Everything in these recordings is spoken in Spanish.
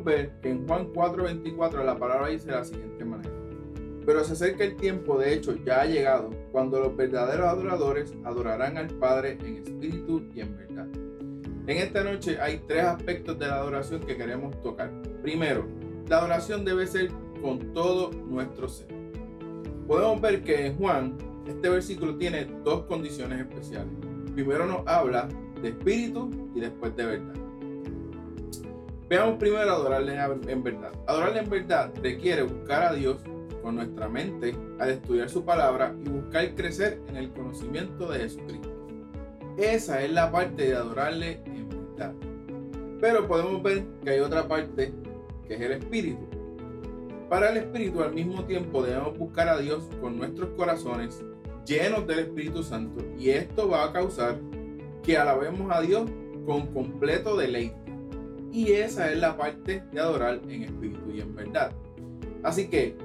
podemos ver que en Juan 4:24 la palabra dice de la siguiente manera. Pero se acerca el tiempo, de hecho ya ha llegado, cuando los verdaderos adoradores adorarán al Padre en espíritu y en verdad. En esta noche hay tres aspectos de la adoración que queremos tocar. Primero, la adoración debe ser con todo nuestro ser. Podemos ver que en Juan este versículo tiene dos condiciones especiales. Primero nos habla de espíritu y después de verdad. Veamos primero adorarle en verdad. Adorarle en verdad requiere buscar a Dios con nuestra mente al estudiar su palabra y buscar crecer en el conocimiento de Jesucristo. Esa es la parte de adorarle en verdad. Pero podemos ver que hay otra parte que es el espíritu. Para el espíritu al mismo tiempo debemos buscar a Dios con nuestros corazones llenos del Espíritu Santo y esto va a causar que alabemos a Dios con completo deleite. Y esa es la parte de adorar en espíritu y en verdad. Así que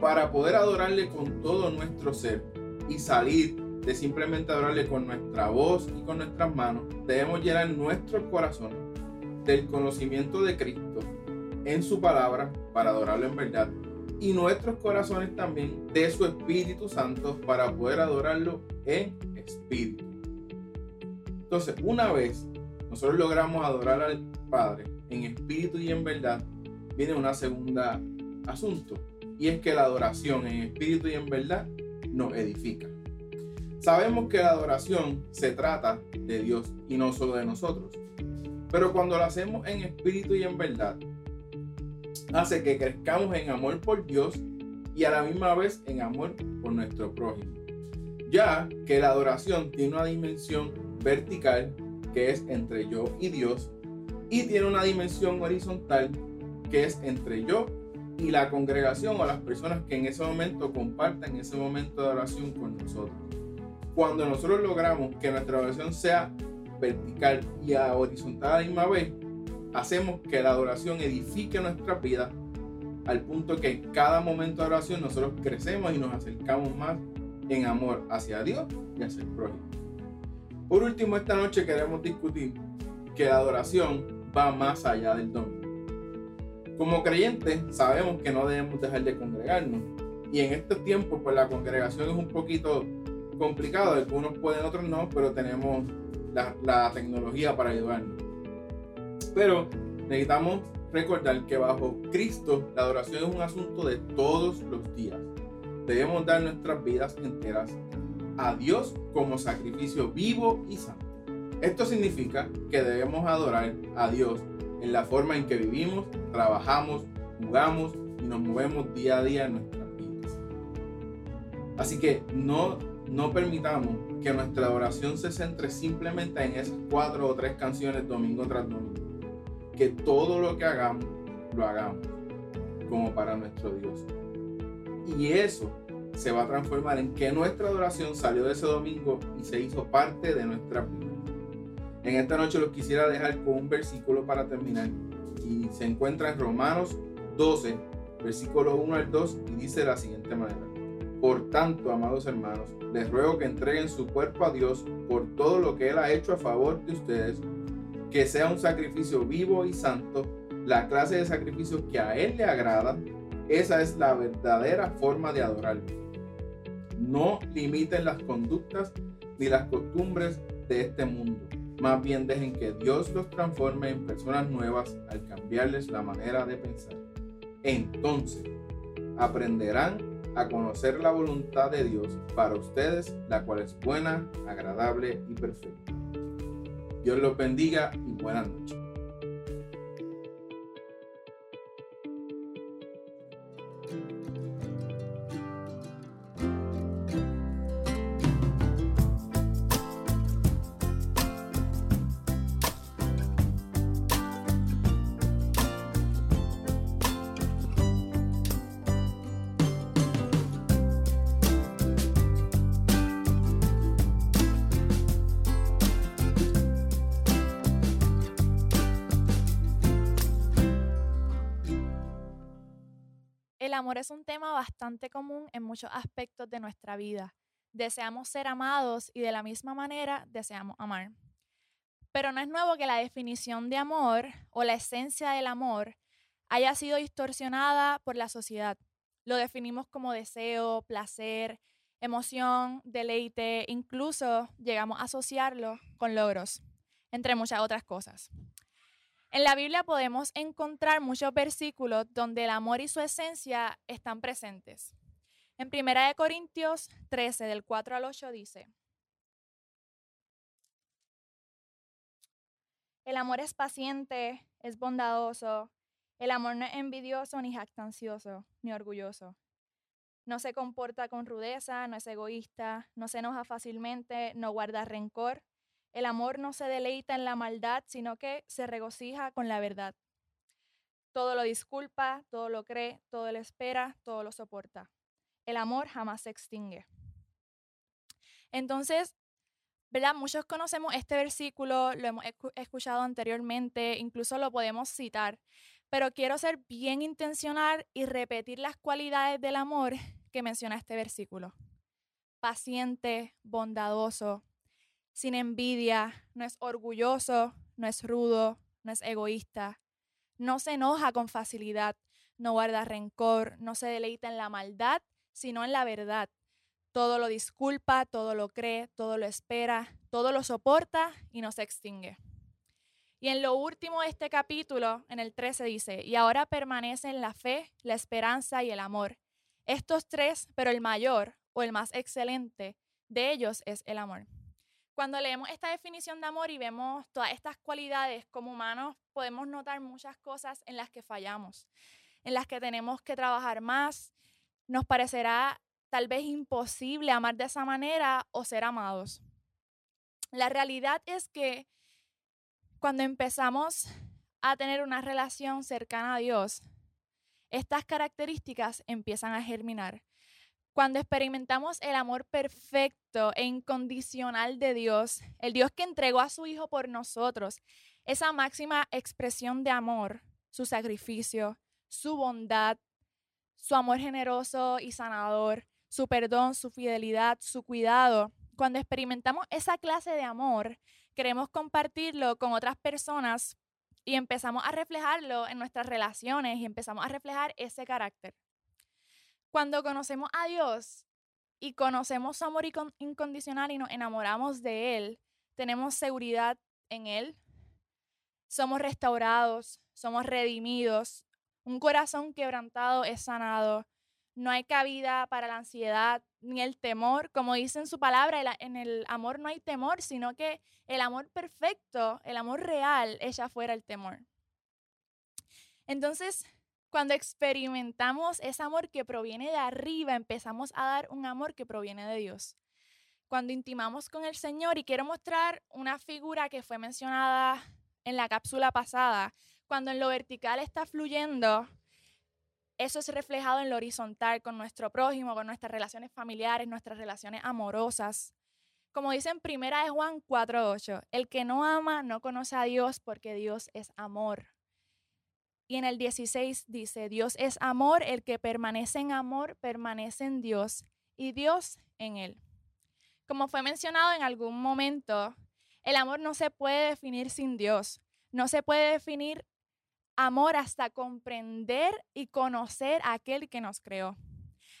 para poder adorarle con todo nuestro ser y salir de simplemente adorarle con nuestra voz y con nuestras manos, debemos llenar nuestros corazones del conocimiento de Cristo en su palabra para adorarlo en verdad y nuestros corazones también de su Espíritu Santo para poder adorarlo en espíritu. Entonces, una vez nosotros logramos adorar al Padre en espíritu y en verdad, viene una segunda asunto y es que la adoración en espíritu y en verdad nos edifica. Sabemos que la adoración se trata de Dios y no solo de nosotros. Pero cuando lo hacemos en espíritu y en verdad, hace que crezcamos en amor por Dios y a la misma vez en amor por nuestro prójimo. Ya que la adoración tiene una dimensión vertical que es entre yo y Dios y tiene una dimensión horizontal que es entre yo y la congregación o las personas que en ese momento compartan ese momento de oración con nosotros. Cuando nosotros logramos que nuestra oración sea vertical y horizontal a la misma vez, hacemos que la adoración edifique nuestra vida al punto que en cada momento de oración nosotros crecemos y nos acercamos más en amor hacia Dios y hacia el prójimo. Por último, esta noche queremos discutir que la adoración va más allá del domingo. Como creyentes sabemos que no debemos dejar de congregarnos y en estos tiempos pues la congregación es un poquito complicado, algunos pueden, otros no, pero tenemos la, la tecnología para ayudarnos. Pero necesitamos recordar que bajo Cristo la adoración es un asunto de todos los días. Debemos dar nuestras vidas enteras a Dios como sacrificio vivo y santo. Esto significa que debemos adorar a Dios en la forma en que vivimos, trabajamos, jugamos y nos movemos día a día en nuestras vidas. Así que no, no permitamos que nuestra adoración se centre simplemente en esas cuatro o tres canciones domingo tras domingo que todo lo que hagamos, lo hagamos como para nuestro Dios. Y eso se va a transformar en que nuestra adoración salió de ese domingo y se hizo parte de nuestra vida. En esta noche los quisiera dejar con un versículo para terminar y se encuentra en Romanos 12, versículo 1 al 2 y dice de la siguiente manera. Por tanto, amados hermanos, les ruego que entreguen su cuerpo a Dios por todo lo que Él ha hecho a favor de ustedes que sea un sacrificio vivo y santo, la clase de sacrificio que a Él le agrada, esa es la verdadera forma de adorarlo. No limiten las conductas ni las costumbres de este mundo. Más bien dejen que Dios los transforme en personas nuevas al cambiarles la manera de pensar. Entonces aprenderán a conocer la voluntad de Dios para ustedes, la cual es buena, agradable y perfecta. Dios los bendiga y buenas noches. Amor es un tema bastante común en muchos aspectos de nuestra vida. Deseamos ser amados y de la misma manera deseamos amar. Pero no es nuevo que la definición de amor o la esencia del amor haya sido distorsionada por la sociedad. Lo definimos como deseo, placer, emoción, deleite, incluso llegamos a asociarlo con logros, entre muchas otras cosas. En la Biblia podemos encontrar muchos versículos donde el amor y su esencia están presentes. En 1 Corintios 13, del 4 al 8 dice, El amor es paciente, es bondadoso, el amor no es envidioso ni jactancioso, ni orgulloso. No se comporta con rudeza, no es egoísta, no se enoja fácilmente, no guarda rencor. El amor no se deleita en la maldad, sino que se regocija con la verdad. Todo lo disculpa, todo lo cree, todo lo espera, todo lo soporta. El amor jamás se extingue. Entonces, ¿verdad? Muchos conocemos este versículo, lo hemos escuchado anteriormente, incluso lo podemos citar, pero quiero ser bien intencional y repetir las cualidades del amor que menciona este versículo. Paciente, bondadoso, sin envidia, no es orgulloso, no es rudo, no es egoísta, no se enoja con facilidad, no guarda rencor, no se deleita en la maldad, sino en la verdad. Todo lo disculpa, todo lo cree, todo lo espera, todo lo soporta y no se extingue. Y en lo último de este capítulo, en el 13 dice, y ahora permanecen la fe, la esperanza y el amor. Estos tres, pero el mayor o el más excelente de ellos es el amor. Cuando leemos esta definición de amor y vemos todas estas cualidades como humanos, podemos notar muchas cosas en las que fallamos, en las que tenemos que trabajar más. Nos parecerá tal vez imposible amar de esa manera o ser amados. La realidad es que cuando empezamos a tener una relación cercana a Dios, estas características empiezan a germinar. Cuando experimentamos el amor perfecto e incondicional de Dios, el Dios que entregó a su Hijo por nosotros, esa máxima expresión de amor, su sacrificio, su bondad, su amor generoso y sanador, su perdón, su fidelidad, su cuidado, cuando experimentamos esa clase de amor, queremos compartirlo con otras personas y empezamos a reflejarlo en nuestras relaciones y empezamos a reflejar ese carácter. Cuando conocemos a Dios y conocemos su amor incondicional y nos enamoramos de Él, tenemos seguridad en Él, somos restaurados, somos redimidos, un corazón quebrantado es sanado, no hay cabida para la ansiedad ni el temor. Como dice en su palabra, en el amor no hay temor, sino que el amor perfecto, el amor real, echa fuera el temor. Entonces, cuando experimentamos ese amor que proviene de arriba, empezamos a dar un amor que proviene de Dios. Cuando intimamos con el Señor, y quiero mostrar una figura que fue mencionada en la cápsula pasada, cuando en lo vertical está fluyendo eso es reflejado en lo horizontal con nuestro prójimo, con nuestras relaciones familiares, nuestras relaciones amorosas. Como dice en primera de Juan 4:8, el que no ama no conoce a Dios porque Dios es amor. Y en el 16 dice, Dios es amor, el que permanece en amor permanece en Dios y Dios en él. Como fue mencionado en algún momento, el amor no se puede definir sin Dios, no se puede definir amor hasta comprender y conocer a aquel que nos creó.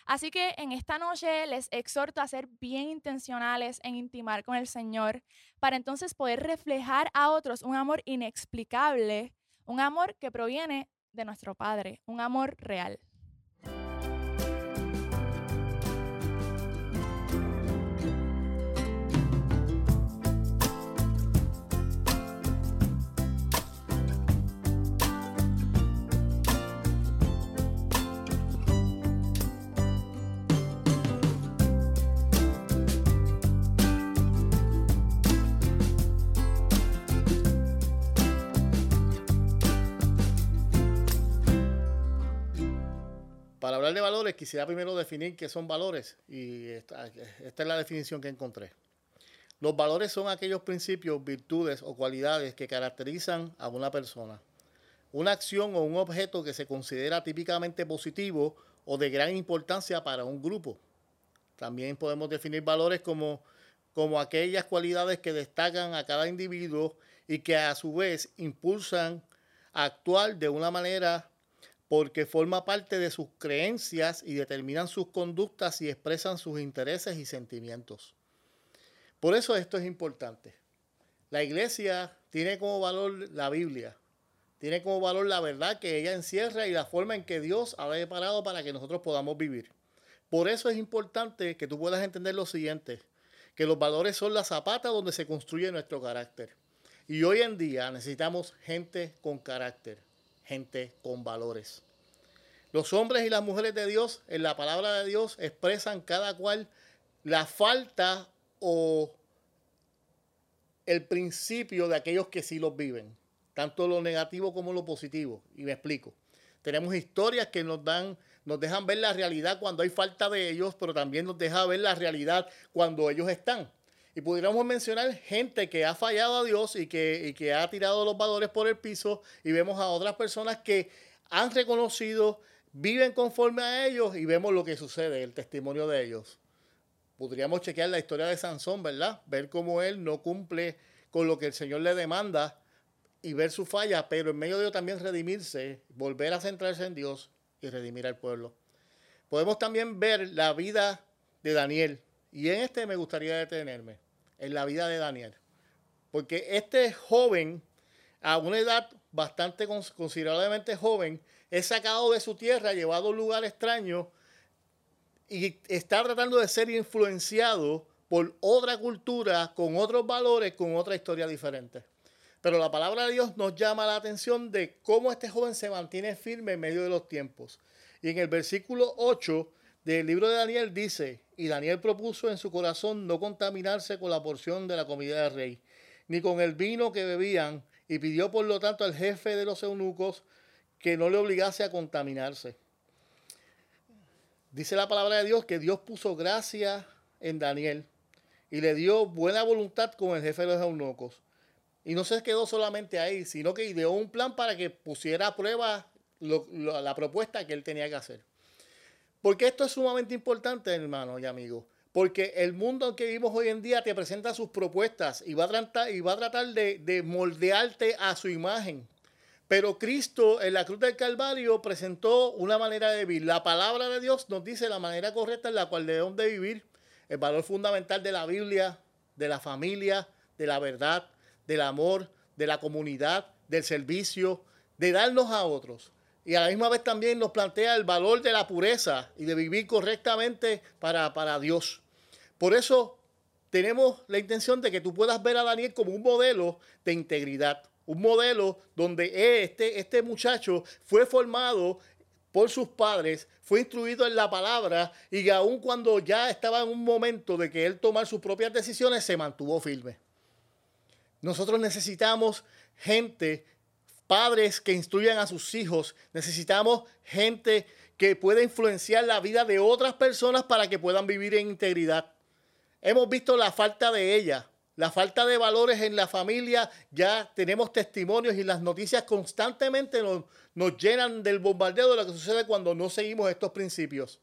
Así que en esta noche les exhorto a ser bien intencionales en intimar con el Señor para entonces poder reflejar a otros un amor inexplicable, un amor que proviene de nuestro Padre, un amor real. De valores, quisiera primero definir qué son valores y esta, es la definición que encontré. Los valores son aquellos principios, virtudes o cualidades que caracterizan a una persona. Una acción o un objeto que se considera típicamente positivo o de gran importancia para un grupo. También podemos definir valores como, como aquellas cualidades que destacan a cada individuo y que a su vez impulsan a actuar de una manera porque forma parte de sus creencias y determinan sus conductas y expresan sus intereses y sentimientos. Por eso esto es importante. La iglesia tiene como valor la Biblia, tiene como valor la verdad que ella encierra y la forma en que Dios ha preparado para que nosotros podamos vivir. Por eso es importante que tú puedas entender lo siguiente, que los valores son la zapata donde se construye nuestro carácter. Y hoy en día necesitamos gente con carácter, gente con valores. Los hombres y las mujeres de Dios en la palabra de Dios expresan cada cual la falta o el principio de aquellos que sí los viven, tanto lo negativo como lo positivo. Y me explico. Tenemos historias que nos dan, nos dejan ver la realidad cuando hay falta de ellos, pero también nos deja ver la realidad cuando ellos están. Y pudiéramos mencionar gente que ha fallado a Dios y que, que ha tirado los valores por el piso y vemos a otras personas que han reconocido, viven conforme a ellos y vemos lo que sucede, el testimonio de ellos. Podríamos chequear la historia de Sansón, ¿verdad? Ver cómo él no cumple con lo que el Señor le demanda y ver su falla, pero en medio de ello también redimirse, volver a centrarse en Dios y redimir al pueblo. Podemos también ver la vida de Daniel y en este me gustaría detenerme en la vida de Daniel. Porque este joven, a una edad bastante considerablemente joven, es sacado de su tierra, llevado a un lugar extraño y está tratando de ser influenciado por otra cultura, con otros valores, con otra historia diferente. Pero la palabra de Dios nos llama la atención de cómo este joven se mantiene firme en medio de los tiempos. Y en el versículo 8 del libro de Daniel dice, y Daniel propuso en su corazón no contaminarse con la porción de la comida del rey, ni con el vino que bebían, y pidió por lo tanto al jefe de los eunucos que no le obligase a contaminarse. Dice la palabra de Dios que Dios puso gracia en Daniel y le dio buena voluntad con el jefe de los eunucos. Y no se quedó solamente ahí, sino que ideó un plan para que pusiera a prueba la propuesta que él tenía que hacer. Porque esto es sumamente importante, hermanos y amigos. Porque el mundo en que vivimos hoy en día te presenta sus propuestas y va a tratar, y va a tratar de, de moldearte a su imagen. Pero Cristo en la cruz del Calvario presentó una manera de vivir. La palabra de Dios nos dice la manera correcta en la cual debemos de vivir. El valor fundamental de la Biblia, de la familia, de la verdad, del amor, de la comunidad, del servicio, de darnos a otros y a la misma vez también nos plantea el valor de la pureza y de vivir correctamente para, para Dios. Por eso tenemos la intención de que tú puedas ver a Daniel como un modelo de integridad, un modelo donde este, este muchacho fue formado por sus padres, fue instruido en la palabra y aun cuando ya estaba en un momento de que él tomar sus propias decisiones, se mantuvo firme. Nosotros necesitamos gente padres que instruyan a sus hijos, necesitamos gente que pueda influenciar la vida de otras personas para que puedan vivir en integridad. Hemos visto la falta de ella, la falta de valores en la familia, ya tenemos testimonios y las noticias constantemente nos, nos llenan del bombardeo de lo que sucede cuando no seguimos estos principios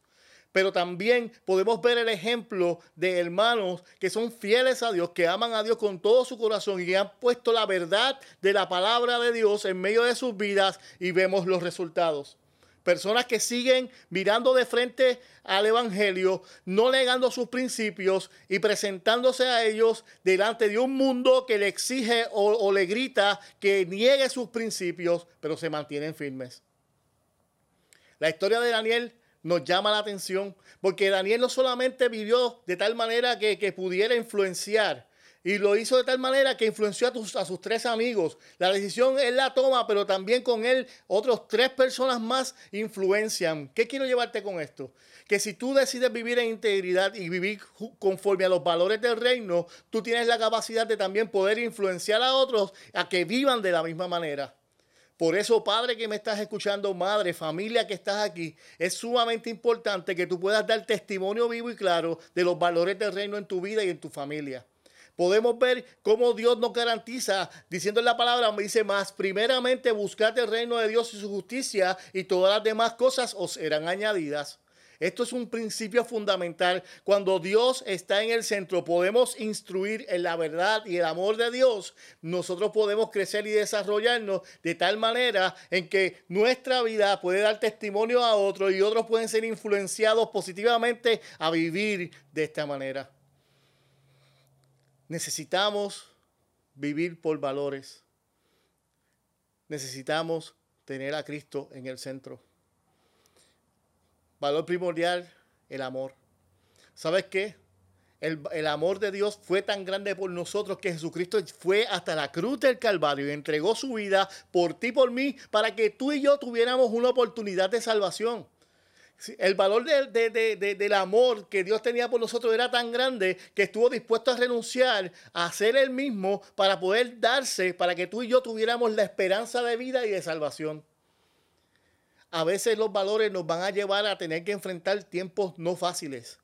pero también podemos ver el ejemplo de hermanos que son fieles a Dios, que aman a Dios con todo su corazón y que han puesto la verdad de la palabra de Dios en medio de sus vidas y vemos los resultados. Personas que siguen mirando de frente al Evangelio, no negando sus principios y presentándose a ellos delante de un mundo que le exige o, o le grita que niegue sus principios, pero se mantienen firmes. La historia de Daniel nos llama la atención, porque Daniel no solamente vivió de tal manera que, pudiera influenciar, y lo hizo de tal manera que influenció a, a, sus tres amigos. La decisión él la toma, pero también con él otros tres personas más influencian. ¿Qué quiero llevarte con esto? Que si tú decides vivir en integridad y vivir conforme a los valores del reino, tú tienes la capacidad de también poder influenciar a otros a que vivan de la misma manera. Por eso, padre que me estás escuchando, madre, familia que estás aquí, es sumamente importante que tú puedas dar testimonio vivo y claro de los valores del reino en tu vida y en tu familia. Podemos ver cómo Dios nos garantiza, diciendo en la palabra, me dice más, primeramente buscad el reino de Dios y su justicia y todas las demás cosas os serán añadidas. Esto es un principio fundamental. Cuando Dios está en el centro, podemos instruir en la verdad y el amor de Dios. Nosotros podemos crecer y desarrollarnos de tal manera en que nuestra vida puede dar testimonio a otros y otros pueden ser influenciados positivamente a vivir de esta manera. Necesitamos vivir por valores. Necesitamos tener a Cristo en el centro. Valor primordial, el amor. ¿Sabes qué? El, el, amor de Dios fue tan grande por nosotros que Jesucristo fue hasta la cruz del Calvario y entregó su vida por ti por mí para que tú y yo tuviéramos una oportunidad de salvación. El valor del amor que Dios tenía por nosotros era tan grande que estuvo dispuesto a renunciar a ser el mismo para poder darse, para que tú y yo tuviéramos la esperanza de vida y de salvación. A veces los valores nos van a llevar a tener que enfrentar tiempos no fáciles.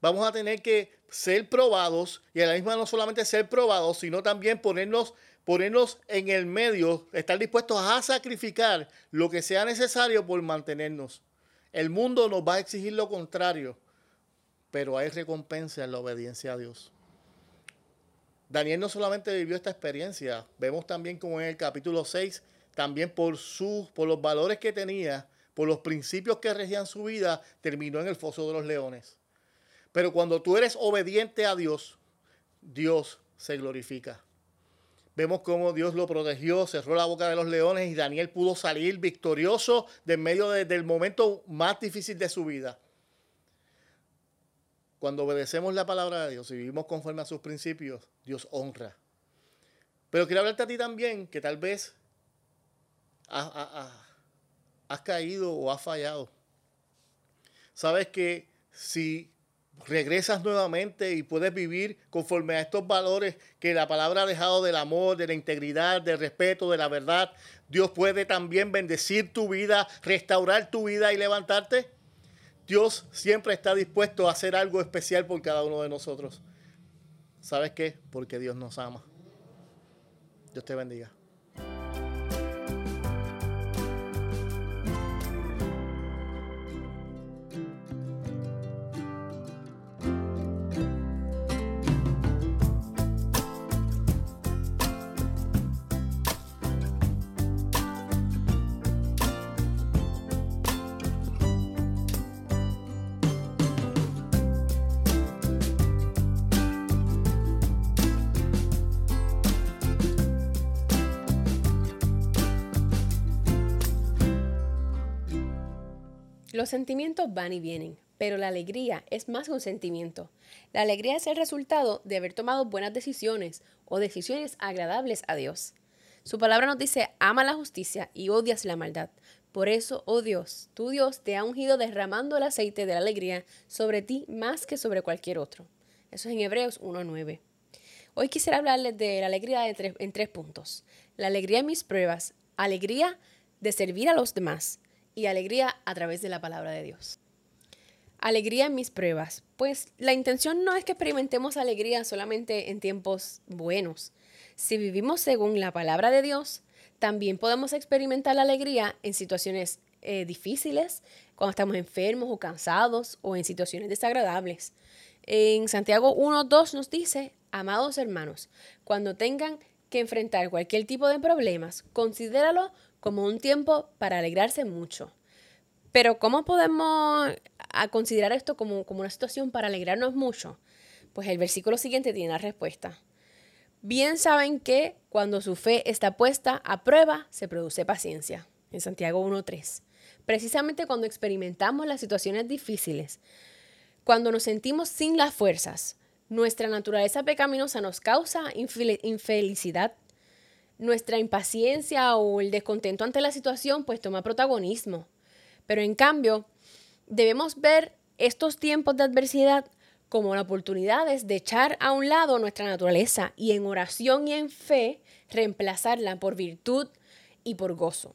Vamos a tener que ser probados y a la misma no solamente ser probados, sino también ponernos, ponernos en el medio, estar dispuestos a sacrificar lo que sea necesario por mantenernos. El mundo nos va a exigir lo contrario, pero hay recompensa en la obediencia a Dios. Daniel no solamente vivió esta experiencia, vemos también como en el capítulo 6, también por, sus, por los valores que tenía, por los principios que regían su vida, terminó en el foso de los leones. Pero cuando tú eres obediente a Dios, Dios se glorifica. Vemos cómo Dios lo protegió, cerró la boca de los leones y Daniel pudo salir victorioso de medio del momento más difícil de su vida. Cuando obedecemos la palabra de Dios y vivimos conforme a sus principios, Dios honra. Pero quiero hablarte a ti también que tal vez has caído o has fallado. Sabes que si regresas nuevamente y puedes vivir conforme a estos valores que la palabra ha dejado del amor, de la integridad, del respeto, de la verdad. Dios puede también bendecir tu vida, restaurar tu vida y levantarte. Dios siempre está dispuesto a hacer algo especial por cada uno de nosotros. ¿Sabes qué? Porque Dios nos ama. Dios te bendiga. Los sentimientos van y vienen, pero la alegría es más que un sentimiento. La alegría es el resultado de haber tomado buenas decisiones o decisiones agradables a Dios. Su palabra nos dice, ama la justicia y odias la maldad. Por eso, oh Dios, tu Dios te ha ungido derramando el aceite de la alegría sobre ti más que sobre cualquier otro. Eso es en Hebreos 1.9. Hoy quisiera hablarles de la alegría en tres puntos. La alegría en mis pruebas, alegría de servir a los demás y alegría a través de la palabra de Dios. Alegría en mis pruebas. Pues la intención no es que experimentemos alegría solamente en tiempos buenos. Si vivimos según la palabra de Dios, también podemos experimentar alegría en situaciones eh, difíciles, cuando estamos enfermos o cansados o en situaciones desagradables. En Santiago 1.2 nos dice, amados hermanos, cuando tengan que enfrentar cualquier tipo de problemas, considéralo como un tiempo para alegrarse mucho. Pero ¿cómo podemos considerar esto como, como una situación para alegrarnos mucho? Pues el versículo siguiente tiene la respuesta. Bien saben que cuando su fe está puesta a prueba, se produce paciencia. En Santiago 1.3. Precisamente cuando experimentamos las situaciones difíciles, cuando nos sentimos sin las fuerzas, nuestra naturaleza pecaminosa nos causa infelicidad nuestra impaciencia o el descontento ante la situación pues toma protagonismo. Pero en cambio, debemos ver estos tiempos de adversidad como oportunidades de echar a un lado nuestra naturaleza y en oración y en fe reemplazarla por virtud y por gozo.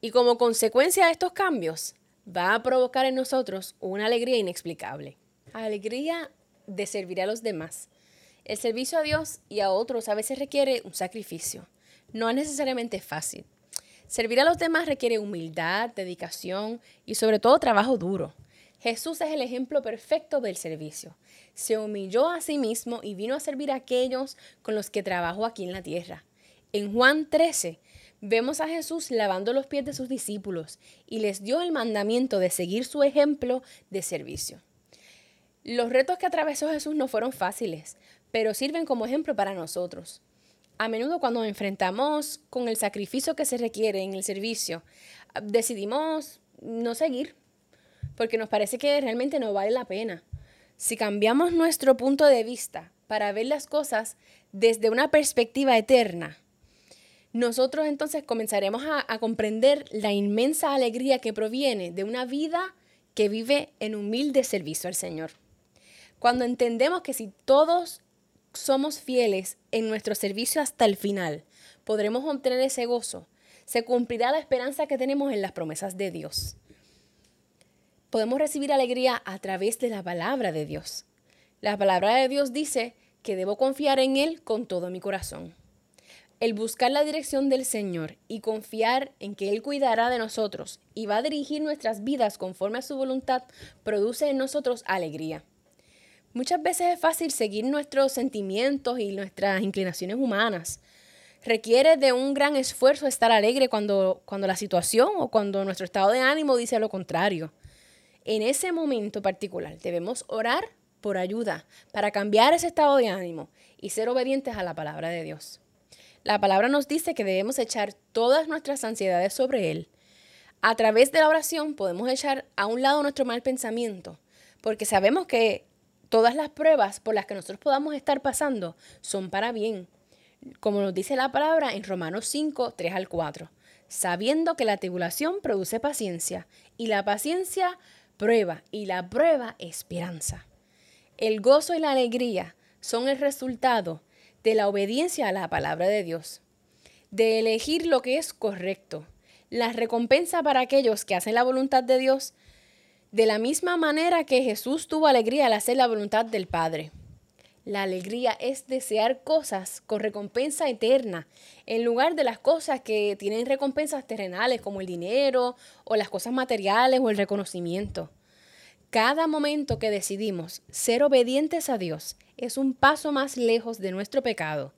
Y como consecuencia de estos cambios, va a provocar en nosotros una alegría inexplicable. Alegría de servir a los demás, el servicio a Dios y a otros a veces requiere un sacrificio. No es necesariamente fácil. Servir a los demás requiere humildad, dedicación y sobre todo trabajo duro. Jesús es el ejemplo perfecto del servicio. Se humilló a sí mismo y vino a servir a aquellos con los que trabajó aquí en la tierra. En Juan 13 vemos a Jesús lavando los pies de sus discípulos y les dio el mandamiento de seguir su ejemplo de servicio. Los retos que atravesó Jesús no fueron fáciles, pero sirven como ejemplo para nosotros. A menudo cuando nos enfrentamos con el sacrificio que se requiere en el servicio, decidimos no seguir, porque nos parece que realmente no vale la pena. Si cambiamos nuestro punto de vista para ver las cosas desde una perspectiva eterna, nosotros entonces comenzaremos a, comprender la inmensa alegría que proviene de una vida que vive en humilde servicio al Señor. Cuando entendemos que si todos somos fieles en nuestro servicio hasta el final, podremos obtener ese gozo. Se cumplirá la esperanza que tenemos en las promesas de Dios. Podemos recibir alegría a través de la palabra de Dios. La palabra de Dios dice que debo confiar en Él con todo mi corazón. El buscar la dirección del Señor y confiar en que Él cuidará de nosotros y va a dirigir nuestras vidas conforme a su voluntad produce en nosotros alegría. Muchas veces es fácil seguir nuestros sentimientos y nuestras inclinaciones humanas. Requiere de un gran esfuerzo estar alegre cuando, cuando la situación o cuando nuestro estado de ánimo dice lo contrario. En ese momento particular debemos orar por ayuda para cambiar ese estado de ánimo y ser obedientes a la palabra de Dios. La palabra nos dice que debemos echar todas nuestras ansiedades sobre Él. A través de la oración podemos echar a un lado nuestro mal pensamiento, porque sabemos que todas las pruebas por las que nosotros podamos estar pasando son para bien, como nos dice la palabra en Romanos 5, 3 al 4, sabiendo que la tribulación produce paciencia y la paciencia prueba y la prueba esperanza. El gozo y la alegría son el resultado de la obediencia a la palabra de Dios, de elegir lo que es correcto. La recompensa para aquellos que hacen la voluntad de Dios de la misma manera que Jesús tuvo alegría al hacer la voluntad del Padre. La alegría es desear cosas con recompensa eterna, en lugar de las cosas que tienen recompensas terrenales como el dinero o las cosas materiales o el reconocimiento. Cada momento que decidimos ser obedientes a Dios es un paso más lejos de nuestro pecado,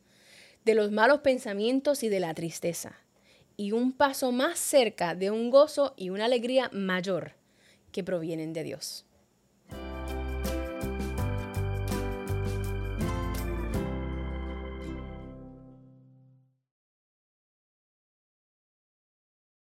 de los malos pensamientos y de la tristeza, y un paso más cerca de un gozo y una alegría mayor que provienen de Dios.